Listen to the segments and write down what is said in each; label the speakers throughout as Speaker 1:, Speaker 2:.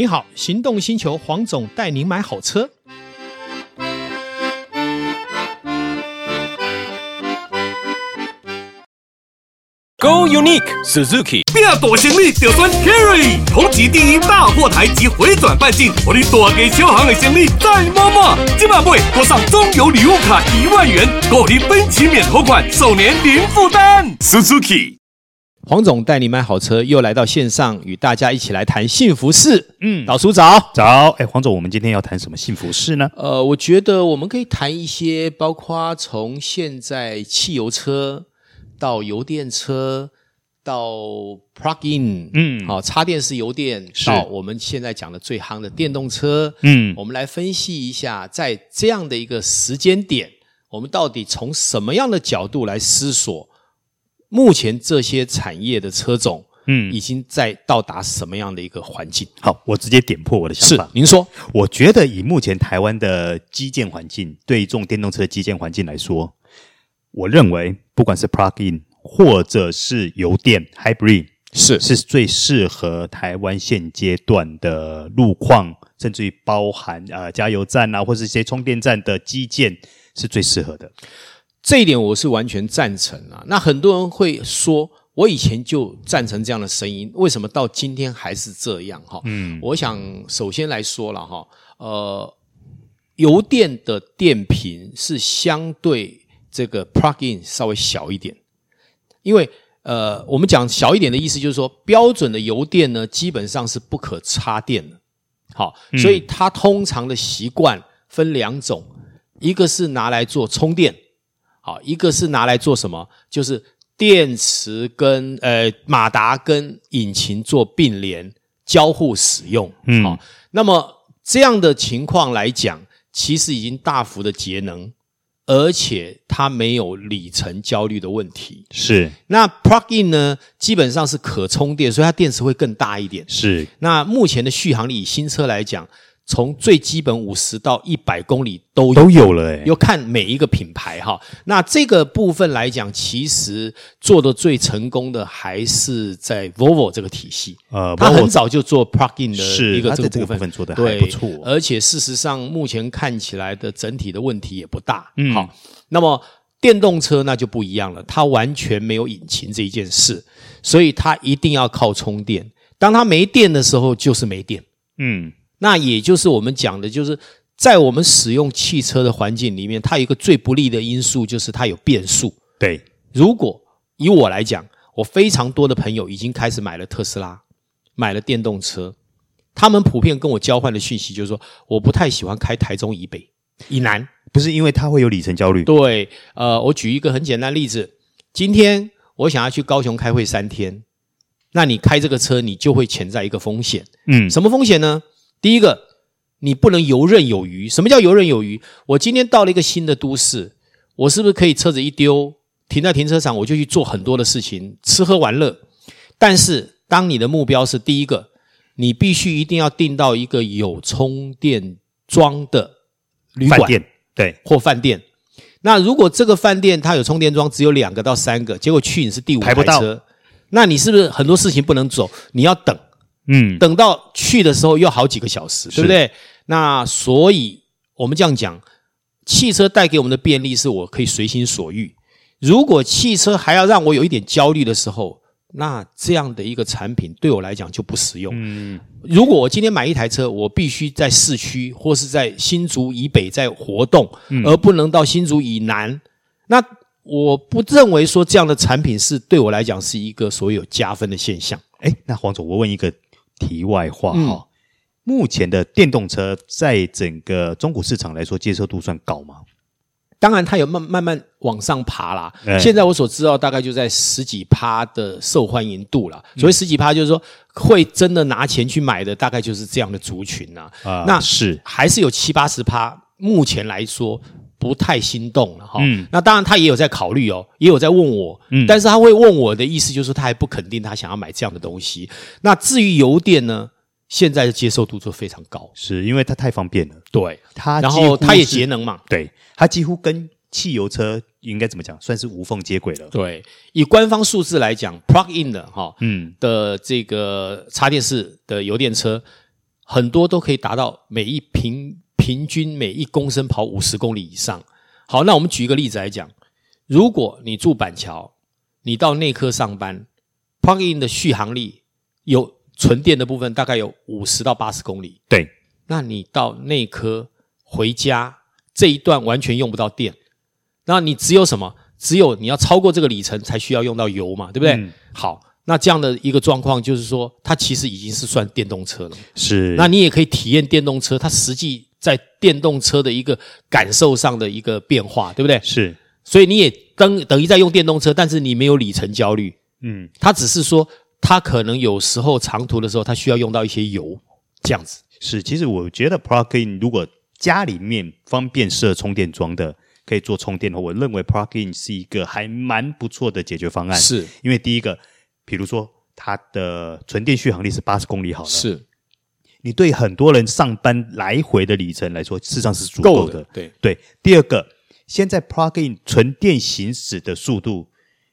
Speaker 1: 你好，行动星球黄总带您买好车。
Speaker 2: Go Unique Suzuki，
Speaker 3: 拼大行李就选 Carry，同级第一大货台及回转半径，我的大给小行的行李再摸摸。今晚会多上中油礼物卡一万元，购你分期免头款，首年零负担。Suzuki，
Speaker 1: 黄总带你买好车，又来到线上与大家一起来谈幸福事。嗯，老叔早
Speaker 4: 早。哎，黄总，我们今天要谈什么幸福事呢？
Speaker 1: 呃，我觉得我们可以谈一些，包括从现在汽油车。到油电车，到 plug in，嗯，好，插电式油电，到我们现在讲的最夯的电动车，嗯，我们来分析一下，在这样的一个时间点，我们到底从什么样的角度来思索，目前这些产业的车种，嗯，已经在到达什么样的一个环境？
Speaker 4: 好，我直接点破我的想法。
Speaker 1: 是，您说，
Speaker 4: 我觉得以目前台湾的基建环境，对于这种电动车的基建环境来说。我认为，不管是 plug-in 或者是油电 hybrid，是是最适合台湾现阶段的路况，甚至于包含呃加油站啊，或是一些充电站的基建，是最适合的。
Speaker 1: 这一点我是完全赞成啊。那很多人会说，我以前就赞成这样的声音，为什么到今天还是这样？哈，嗯，我想首先来说了哈，呃，油电的电瓶是相对。这个 plug-in 稍微小一点，因为呃，我们讲小一点的意思就是说，标准的油电呢，基本上是不可插电的。好，所以它通常的习惯分两种，一个是拿来做充电，好，一个是拿来做什么？就是电池跟呃马达跟引擎做并联交互使用。嗯，好，那么这样的情况来讲，其实已经大幅的节能。而且它没有里程焦虑的问题，
Speaker 4: 是。
Speaker 1: 那 plug-in 呢，基本上是可充电，所以它电池会更大一点。
Speaker 4: 是。
Speaker 1: 那目前的续航力，以新车来讲。从最基本五十到一百公里都有
Speaker 4: 都有了诶，
Speaker 1: 要看每一个品牌哈。那这个部分来讲，其实做的最成功的还是在 Volvo 这个体系。呃，它很早就做 plug-in 的一个这个部分，
Speaker 4: 这个部分做的还不错。
Speaker 1: 而且事实上，目前看起来的整体的问题也不大。嗯，好。那么电动车那就不一样了，它完全没有引擎这一件事，所以它一定要靠充电。当它没电的时候，就是没电。嗯。那也就是我们讲的，就是在我们使用汽车的环境里面，它有一个最不利的因素，就是它有变数。
Speaker 4: 对，
Speaker 1: 如果以我来讲，我非常多的朋友已经开始买了特斯拉，买了电动车，他们普遍跟我交换的讯息就是说，我不太喜欢开台中以北、以南，
Speaker 4: 不是因为它会有里程焦虑。
Speaker 1: 对，呃，我举一个很简单例子，今天我想要去高雄开会三天，那你开这个车，你就会潜在一个风险。嗯，什么风险呢？第一个，你不能游刃有余。什么叫游刃有余？我今天到了一个新的都市，我是不是可以车子一丢，停在停车场，我就去做很多的事情，吃喝玩乐？但是，当你的目标是第一个，你必须一定要订到一个有充电桩的旅馆，
Speaker 4: 对，
Speaker 1: 或饭店。那如果这个饭店它有充电桩，只有两个到三个，结果去你是第五台车，那你是不是很多事情不能走？你要等。嗯，等到去的时候又好几个小时，对不对？那所以我们这样讲，汽车带给我们的便利是我可以随心所欲。如果汽车还要让我有一点焦虑的时候，那这样的一个产品对我来讲就不实用。嗯，如果我今天买一台车，我必须在市区或是在新竹以北在活动，而不能到新竹以南，那我不认为说这样的产品是对我来讲是一个所谓有加分的现象。
Speaker 4: 哎，那黄总，我问一个。题外话哈、嗯，目前的电动车在整个中古市场来说接受度算高吗？
Speaker 1: 当然，它有慢慢慢往上爬啦。现在我所知道大概就在十几趴的受欢迎度了。所谓十几趴，就是说会真的拿钱去买的，大概就是这样的族群呐。啊，那是还是有七八十趴，目前来说不太心动了哈。嗯，那当然他也有在考虑哦，也有在问我。嗯，但是他会问我的意思就是他还不肯定他想要买这样的东西。那至于油电呢，现在的接受度就非常高，
Speaker 4: 是因为它太方便了。
Speaker 1: 对，它然后它也节能嘛。
Speaker 4: 对，它几乎跟汽油车应该怎么讲，算是无缝接轨了。
Speaker 1: 对，以官方数字来讲，plug in 的哈，嗯的这个插电式的油电车。很多都可以达到每一平平均每一公升跑五十公里以上。好，那我们举一个例子来讲，如果你住板桥，你到内科上班，plug-in 的续航力有纯电的部分大概有五十到八十公里。
Speaker 4: 对，
Speaker 1: 那你到内科回家这一段完全用不到电，那你只有什么？只有你要超过这个里程才需要用到油嘛，对不对？嗯、好。那这样的一个状况，就是说，它其实已经是算电动车了。
Speaker 4: 是，
Speaker 1: 那你也可以体验电动车，它实际在电动车的一个感受上的一个变化，对不对？
Speaker 4: 是，
Speaker 1: 所以你也等等于在用电动车，但是你没有里程焦虑。嗯，它只是说，它可能有时候长途的时候，它需要用到一些油，这样子。
Speaker 4: 是，其实我觉得 plug-in 如果家里面方便设充电桩的，可以做充电的话，我认为 plug-in 是一个还蛮不错的解决方案。
Speaker 1: 是
Speaker 4: 因为第一个。比如说，它的纯电续航力是八十公里好了，
Speaker 1: 是
Speaker 4: 你对很多人上班来回的里程来说，事实上是足够的。
Speaker 1: 对
Speaker 4: 对。第二个，现在 plug-in 纯电行驶的速度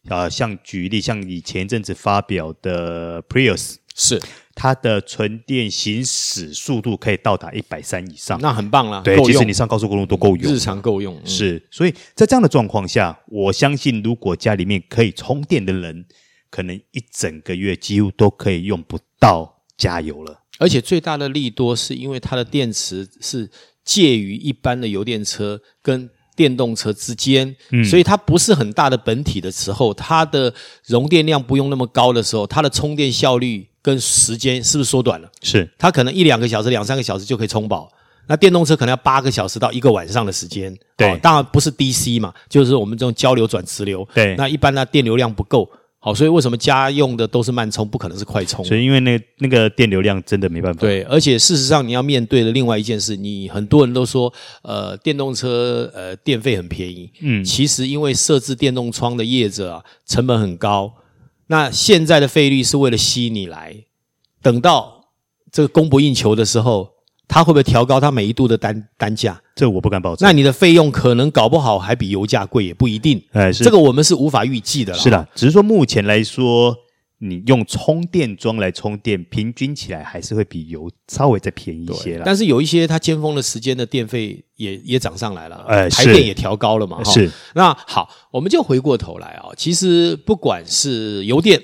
Speaker 4: 啊、呃，像举例，像你前一阵子发表的 Prius，
Speaker 1: 是
Speaker 4: 它的纯电行驶速度可以到达一百三以上，
Speaker 1: 那很棒了。
Speaker 4: 对，其实你上高速公路都够用，
Speaker 1: 日常够用。嗯、
Speaker 4: 是，所以在这样的状况下，我相信如果家里面可以充电的人。可能一整个月几乎都可以用不到加油了，
Speaker 1: 而且最大的利多是因为它的电池是介于一般的油电车跟电动车之间，嗯，所以它不是很大的本体的时候，它的容电量不用那么高的时候，它的充电效率跟时间是不是缩短了？
Speaker 4: 是，
Speaker 1: 它可能一两个小时、两三个小时就可以充饱，那电动车可能要八个小时到一个晚上的时间，
Speaker 4: 对，
Speaker 1: 哦，当然不是 DC 嘛，就是我们这种交流转直流，
Speaker 4: 对，
Speaker 1: 那一般呢电流量不够。好，所以为什么家用的都是慢充，不可能是快充？
Speaker 4: 所以因为那那个电流量真的没办法。
Speaker 1: 对，而且事实上你要面对的另外一件事，你很多人都说，呃，电动车呃电费很便宜。嗯，其实因为设置电动窗的业者啊，成本很高。那现在的费率是为了吸引你来，等到这个供不应求的时候。它会不会调高它每一度的单单价？
Speaker 4: 这我不敢保证。
Speaker 1: 那你的费用可能搞不好还比油价贵，也不一定。
Speaker 4: 哎，是
Speaker 1: 这个我们是无法预计的了。
Speaker 4: 是的，只是说目前来说，你用充电桩来充电，平均起来还是会比油稍微再便宜一些了。
Speaker 1: 但是有一些它尖峰的时间的电费也也涨上来了，
Speaker 4: 哎，
Speaker 1: 台电也调高了嘛。
Speaker 4: 是。
Speaker 1: 那好，我们就回过头来啊，其实不管是油电，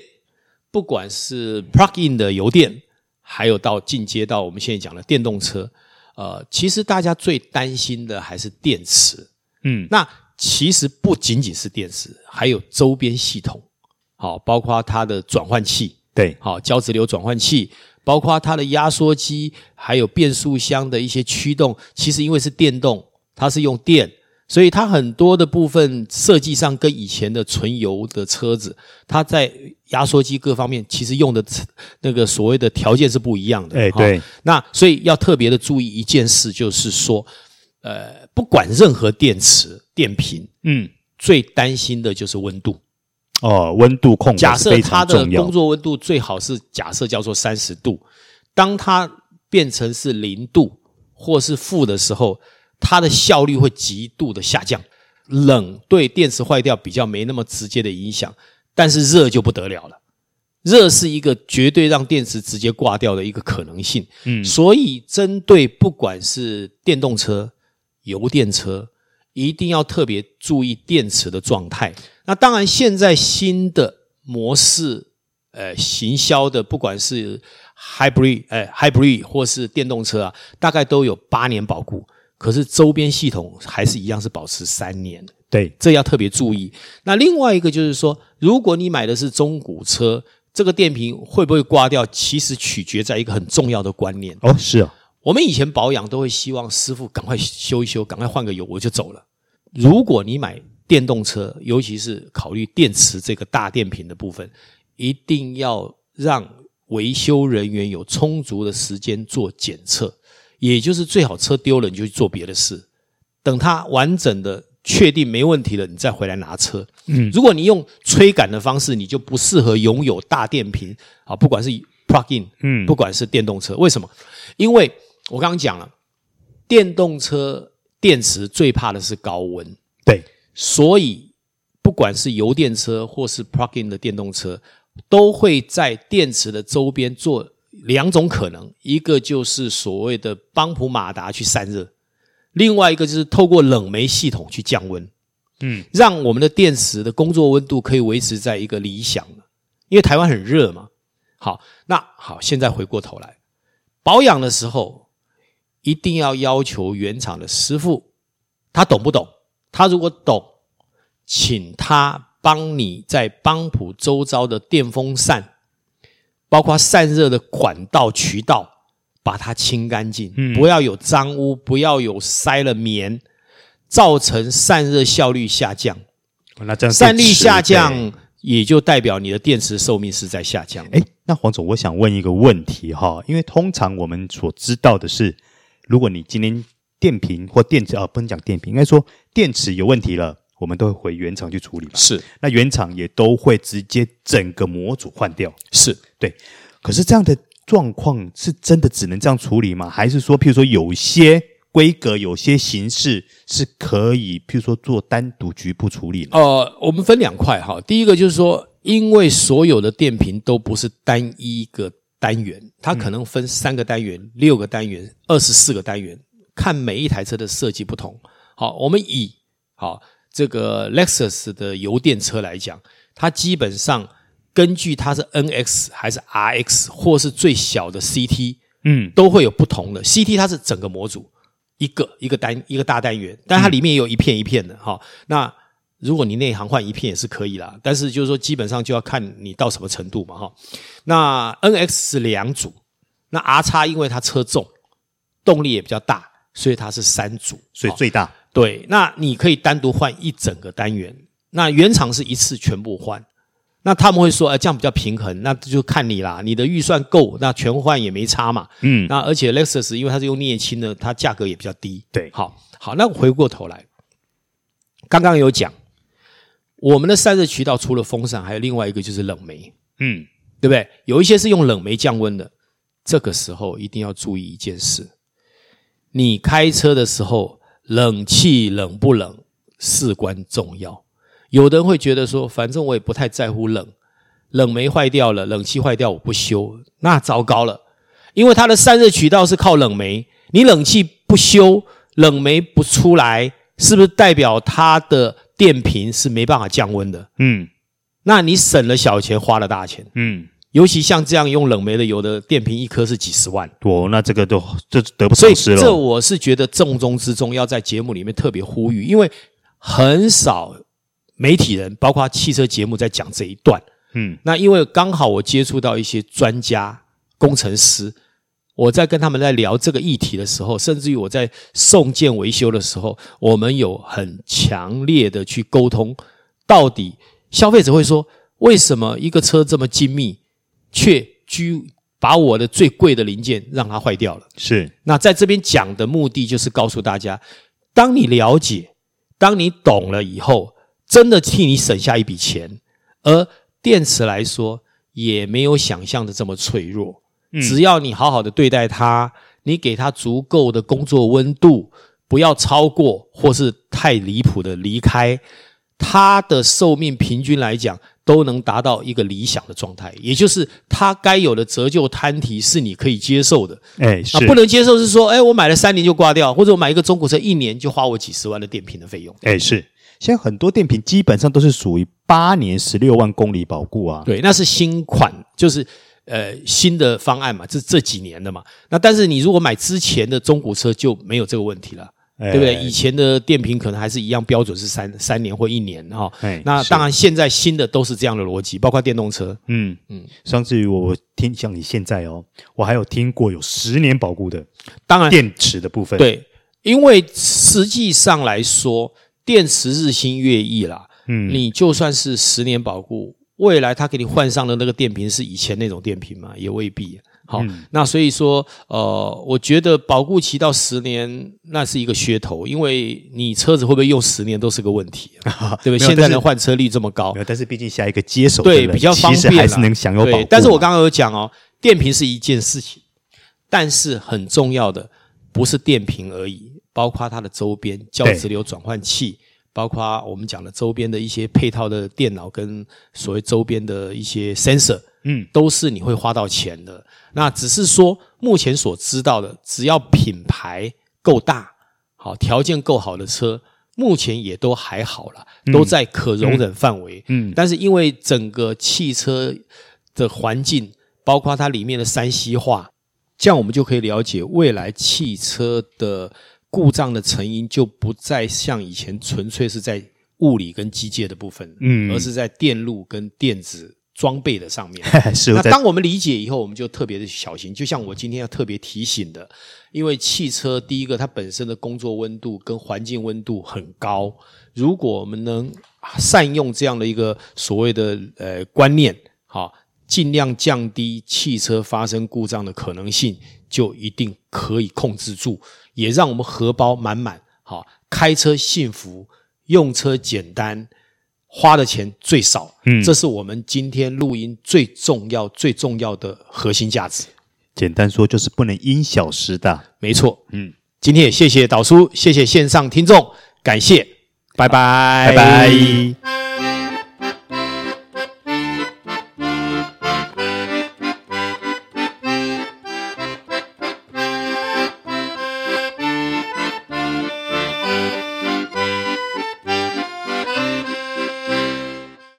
Speaker 1: 不管是 plug-in 的油电。还有到进阶到我们现在讲的电动车，呃，其实大家最担心的还是电池，嗯，那其实不仅仅是电池，还有周边系统，好，包括它的转换器，
Speaker 4: 对，
Speaker 1: 好，交直流转换器，包括它的压缩机，还有变速箱的一些驱动，其实因为是电动，它是用电。所以它很多的部分设计上跟以前的纯油的车子，它在压缩机各方面其实用的那个所谓的条件是不一样的。
Speaker 4: 哎，对。
Speaker 1: 那所以要特别的注意一件事，就是说，呃，不管任何电池电瓶，嗯，最担心的就是温度。
Speaker 4: 哦，温度控制
Speaker 1: 假设它的工作温度最好是假设叫做三十度，当它变成是零度或是负的时候。它的效率会极度的下降，冷对电池坏掉比较没那么直接的影响，但是热就不得了了。热是一个绝对让电池直接挂掉的一个可能性。嗯，所以针对不管是电动车、油电车，一定要特别注意电池的状态。那当然，现在新的模式，呃，行销的不管是 hybrid，呃，hybrid 或是电动车啊，大概都有八年保固。可是周边系统还是一样是保持三年，
Speaker 4: 对，
Speaker 1: 这要特别注意。那另外一个就是说，如果你买的是中古车，这个电瓶会不会刮掉，其实取决在一个很重要的观念
Speaker 4: 哦。是啊，
Speaker 1: 我们以前保养都会希望师傅赶快修一修，赶快换个油，我就走了。如果你买电动车，尤其是考虑电池这个大电瓶的部分，一定要让维修人员有充足的时间做检测。也就是最好车丢了你就去做别的事，等它完整的确定没问题了，你再回来拿车。嗯，如果你用吹赶的方式，你就不适合拥有大电瓶啊，不管是 plug-in，嗯，不管是电动车，为什么？因为我刚刚讲了，电动车电池最怕的是高温，
Speaker 4: 对，
Speaker 1: 所以不管是油电车或是 plug-in 的电动车，都会在电池的周边做。两种可能，一个就是所谓的帮普马达去散热，另外一个就是透过冷媒系统去降温，嗯，让我们的电池的工作温度可以维持在一个理想的，因为台湾很热嘛。好，那好，现在回过头来保养的时候，一定要要求原厂的师傅，他懂不懂？他如果懂，请他帮你在帮普周遭的电风扇。包括散热的管道渠道，把它清干净，嗯，不要有脏污，不要有塞了棉，造成散热效率下降。
Speaker 4: 那这样
Speaker 1: 散率下降，也就代表你的电池寿命是在下降。
Speaker 4: 诶，那黄总，我想问一个问题哈，因为通常我们所知道的是，如果你今天电瓶或电池啊，不能讲电瓶，应该说电池有问题了。我们都会回原厂去处理嘛？
Speaker 1: 是，
Speaker 4: 那原厂也都会直接整个模组换掉。
Speaker 1: 是
Speaker 4: 对，可是这样的状况是真的只能这样处理吗？还是说，譬如说有些规格、有些形式是可以，譬如说做单独局部处理？
Speaker 1: 呃，我们分两块哈。第一个就是说，因为所有的电瓶都不是单一个单元，它可能分三个单元、嗯、六个单元、二十四个单元，看每一台车的设计不同。好，我们以好。这个 Lexus 的油电车来讲，它基本上根据它是 NX 还是 RX，或是最小的 CT，嗯，都会有不同的。CT 它是整个模组，一个一个单一个大单元，但它里面也有一片一片的哈、嗯。那如果你内行换一片也是可以啦，但是就是说基本上就要看你到什么程度嘛哈。那 NX 是两组，那 RX 因为它车重，动力也比较大，所以它是三组，
Speaker 4: 所以最大。
Speaker 1: 对，那你可以单独换一整个单元，那原厂是一次全部换，那他们会说，哎，这样比较平衡，那就看你啦，你的预算够，那全换也没差嘛。嗯，那而且 Lexus 因为它是用镍氢的，它价格也比较低。
Speaker 4: 对，
Speaker 1: 好，好，那我回过头来，刚刚有讲，我们的散热渠道除了风扇，还有另外一个就是冷媒，嗯，对不对？有一些是用冷媒降温的，这个时候一定要注意一件事，你开车的时候。冷气冷不冷事关重要。有的人会觉得说，反正我也不太在乎冷，冷媒坏掉了，冷气坏掉我不修，那糟糕了，因为它的散热渠道是靠冷媒，你冷气不修，冷媒不出来，是不是代表它的电瓶是没办法降温的？嗯，那你省了小钱，花了大钱。嗯。尤其像这样用冷媒的油的电瓶，一颗是几十万。
Speaker 4: 哦，那这个都这得不偿失了。
Speaker 1: 所以这我是觉得重中之重，要在节目里面特别呼吁，因为很少媒体人，包括汽车节目在讲这一段。嗯，那因为刚好我接触到一些专家、工程师，我在跟他们在聊这个议题的时候，甚至于我在送件维修的时候，我们有很强烈的去沟通，到底消费者会说，为什么一个车这么精密？却居把我的最贵的零件让它坏掉了。
Speaker 4: 是，
Speaker 1: 那在这边讲的目的就是告诉大家，当你了解，当你懂了以后，真的替你省下一笔钱。而电池来说，也没有想象的这么脆弱。只要你好好的对待它，你给它足够的工作温度，不要超过或是太离谱的离开，它的寿命平均来讲。都能达到一个理想的状态，也就是它该有的折旧摊提是你可以接受的。
Speaker 4: 哎，是
Speaker 1: 不能接受是说，哎，我买了三年就挂掉，或者我买一个中古车一年就花我几十万的电瓶的费用。
Speaker 4: 哎，是现在很多电瓶基本上都是属于八年十六万公里保固啊。
Speaker 1: 对，那是新款，就是呃新的方案嘛，这这几年的嘛。那但是你如果买之前的中古车就没有这个问题了。对不对？以前的电瓶可能还是一样标准是三三年或一年哈。那当然现在新的都是这样的逻辑，包括电动车。嗯嗯。甚至于我听像你现在哦，我还有听过有十年保固的。当然电池的部分。对，因为实际上来说，电池日新月异啦。嗯。你就算是十年保固，未来他给你换上的那个电瓶是以前那种电瓶吗？也未必。好，嗯、那所以说，呃，我觉得保固期到十年，那是一个噱头，因为你车子会不会用十年都是个问题，啊，对不对？现在的换车率这么高，
Speaker 4: 但是毕竟下一个接手
Speaker 1: 对比较方便，
Speaker 4: 还是能享有保固。
Speaker 1: 但是我刚刚有讲哦，电瓶是一件事情，但是很重要的不是电瓶而已，包括它的周边交直流转换器，包括我们讲的周边的一些配套的电脑跟所谓周边的一些 sensor。嗯，都是你会花到钱的。那只是说目前所知道的，只要品牌够大，好，条件够好的车，目前也都还好了，都在可容忍范围。嗯，嗯，但是因为整个汽车的环境，包括它里面的山西化，这样我们就可以了解未来汽车的故障的成因，就不再像以前纯粹是在物理跟机械的部分，嗯，而是在电路跟电子装备的上面。是。那当我们理解以后，我们就特别的小心。就像我今天要特别提醒的，因为汽车第一个它本身的工作温度跟环境温度很高，如果我们能善用这样的一个所谓的呃观念，好。尽量降低汽车发生故障的可能性，就一定可以控制住，也让我们荷包满满。好，开车幸福，用车简单，花的钱最少。嗯，这是我们今天录音最重要、最重要的核心价值。
Speaker 4: 简单说，就是不能因小失大。
Speaker 1: 没错。嗯，今天也谢谢导叔，谢谢线上听众，感谢，拜拜，
Speaker 4: 拜拜。